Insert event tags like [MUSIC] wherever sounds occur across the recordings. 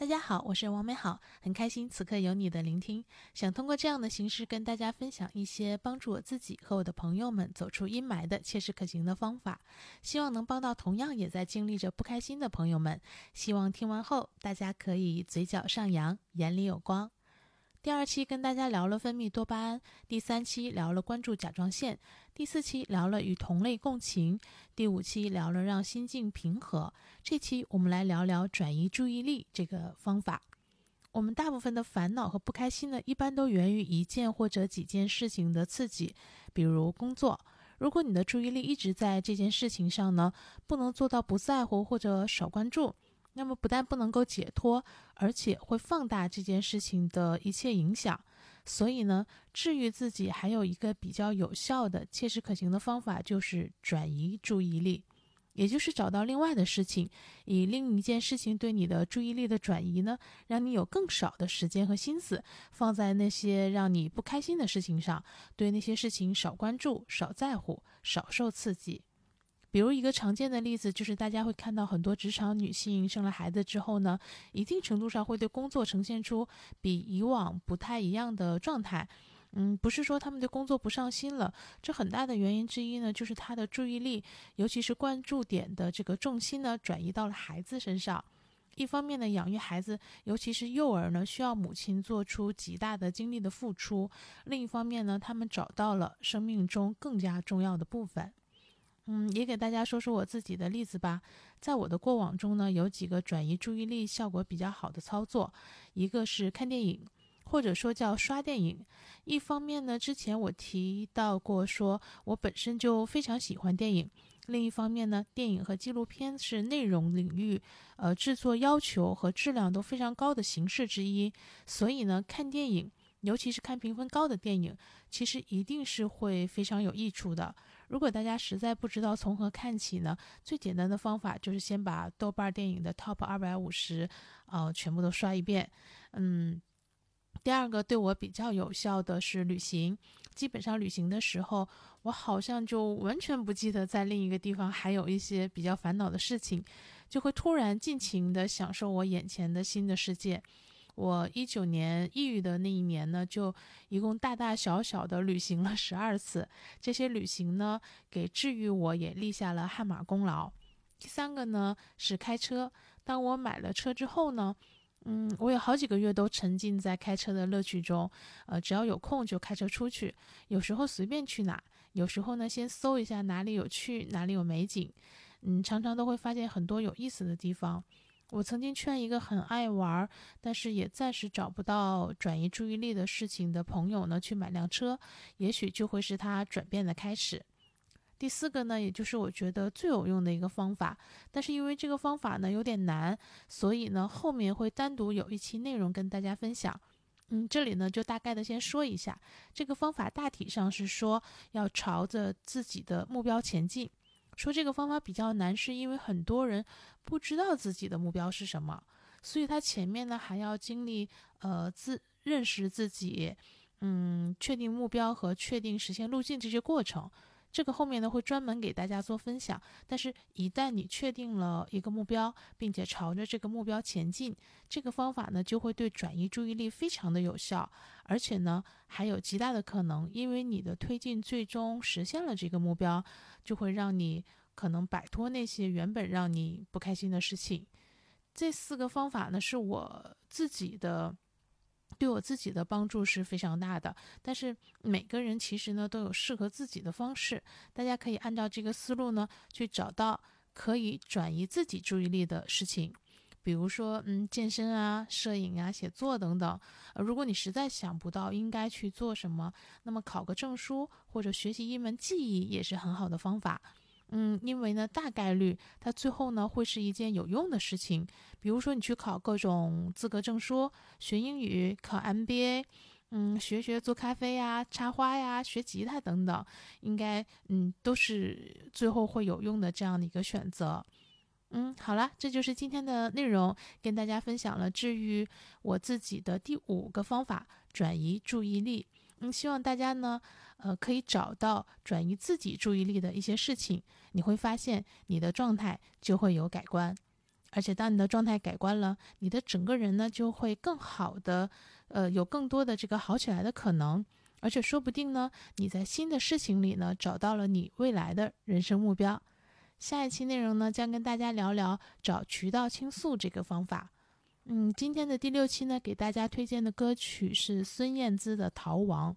大家好，我是王美好，很开心此刻有你的聆听。想通过这样的形式跟大家分享一些帮助我自己和我的朋友们走出阴霾的切实可行的方法，希望能帮到同样也在经历着不开心的朋友们。希望听完后大家可以嘴角上扬，眼里有光。第二期跟大家聊了分泌多巴胺，第三期聊了关注甲状腺，第四期聊了与同类共情，第五期聊了让心境平和。这期我们来聊聊转移注意力这个方法。我们大部分的烦恼和不开心呢，一般都源于一件或者几件事情的刺激，比如工作。如果你的注意力一直在这件事情上呢，不能做到不在乎或者少关注。那么不但不能够解脱，而且会放大这件事情的一切影响。所以呢，治愈自己还有一个比较有效的、切实可行的方法，就是转移注意力，也就是找到另外的事情，以另一件事情对你的注意力的转移呢，让你有更少的时间和心思放在那些让你不开心的事情上，对那些事情少关注、少在乎、少受刺激。比如一个常见的例子，就是大家会看到很多职场女性生了孩子之后呢，一定程度上会对工作呈现出比以往不太一样的状态。嗯，不是说他们对工作不上心了，这很大的原因之一呢，就是她的注意力，尤其是关注点的这个重心呢，转移到了孩子身上。一方面呢，养育孩子，尤其是幼儿呢，需要母亲做出极大的精力的付出；另一方面呢，他们找到了生命中更加重要的部分。嗯，也给大家说说我自己的例子吧。在我的过往中呢，有几个转移注意力效果比较好的操作，一个是看电影，或者说叫刷电影。一方面呢，之前我提到过，说我本身就非常喜欢电影；另一方面呢，电影和纪录片是内容领域，呃，制作要求和质量都非常高的形式之一。所以呢，看电影，尤其是看评分高的电影，其实一定是会非常有益处的。如果大家实在不知道从何看起呢？最简单的方法就是先把豆瓣电影的 Top 二百五十，呃，全部都刷一遍。嗯，第二个对我比较有效的是旅行。基本上旅行的时候，我好像就完全不记得在另一个地方还有一些比较烦恼的事情，就会突然尽情的享受我眼前的新的世界。我一九年抑郁的那一年呢，就一共大大小小的旅行了十二次。这些旅行呢，给治愈我也立下了汗马功劳。第三个呢是开车。当我买了车之后呢，嗯，我有好几个月都沉浸在开车的乐趣中。呃，只要有空就开车出去，有时候随便去哪，有时候呢先搜一下哪里有趣，哪里有美景。嗯，常常都会发现很多有意思的地方。我曾经劝一个很爱玩，但是也暂时找不到转移注意力的事情的朋友呢，去买辆车，也许就会是他转变的开始。第四个呢，也就是我觉得最有用的一个方法，但是因为这个方法呢有点难，所以呢后面会单独有一期内容跟大家分享。嗯，这里呢就大概的先说一下，这个方法大体上是说要朝着自己的目标前进。说这个方法比较难，是因为很多人不知道自己的目标是什么，所以他前面呢还要经历呃自认识自己，嗯，确定目标和确定实现路径这些过程。这个后面呢会专门给大家做分享。但是，一旦你确定了一个目标，并且朝着这个目标前进，这个方法呢就会对转移注意力非常的有效，而且呢还有极大的可能，因为你的推进最终实现了这个目标，就会让你可能摆脱那些原本让你不开心的事情。这四个方法呢是我自己的。对我自己的帮助是非常大的，但是每个人其实呢都有适合自己的方式，大家可以按照这个思路呢去找到可以转移自己注意力的事情，比如说嗯健身啊、摄影啊、写作等等。呃，如果你实在想不到应该去做什么，那么考个证书或者学习一门技艺也是很好的方法。嗯，因为呢，大概率它最后呢会是一件有用的事情。比如说，你去考各种资格证书，学英语，考 MBA，嗯，学学做咖啡呀、插花呀、学吉他等等，应该嗯都是最后会有用的这样的一个选择。嗯，好了，这就是今天的内容，跟大家分享了治愈我自己的第五个方法——转移注意力。嗯，希望大家呢，呃，可以找到转移自己注意力的一些事情，你会发现你的状态就会有改观。而且当你的状态改观了，你的整个人呢就会更好的，呃，有更多的这个好起来的可能。而且说不定呢，你在新的事情里呢找到了你未来的人生目标。下一期内容呢将跟大家聊聊找渠道倾诉这个方法。嗯，今天的第六期呢给大家推荐的歌曲是孙燕姿的《逃亡》。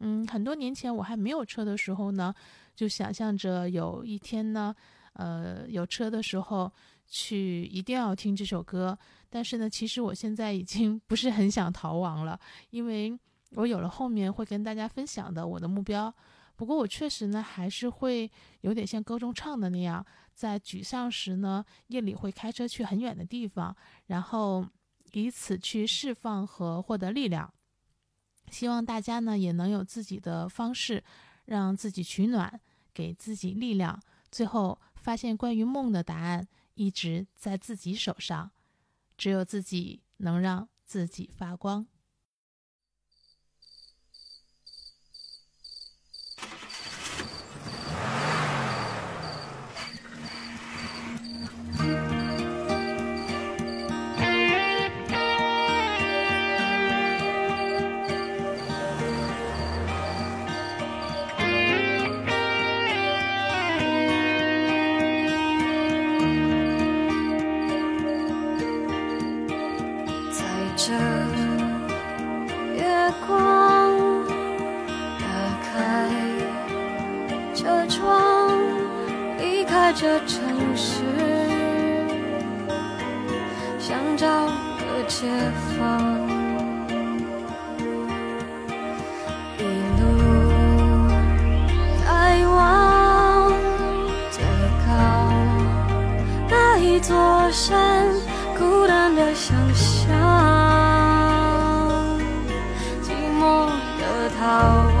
嗯，很多年前我还没有车的时候呢，就想象着有一天呢，呃，有车的时候去一定要听这首歌。但是呢，其实我现在已经 [LAUGHS] 不是很想逃亡了，因为。我有了后面会跟大家分享的我的目标，不过我确实呢还是会有点像歌中唱的那样，在沮丧时呢夜里会开车去很远的地方，然后以此去释放和获得力量。希望大家呢也能有自己的方式，让自己取暖，给自己力量。最后发现关于梦的答案一直在自己手上，只有自己能让自己发光。这城市，想找个解放。一路开往最高那一座山，孤单的想象，寂寞的逃亡。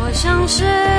我像是。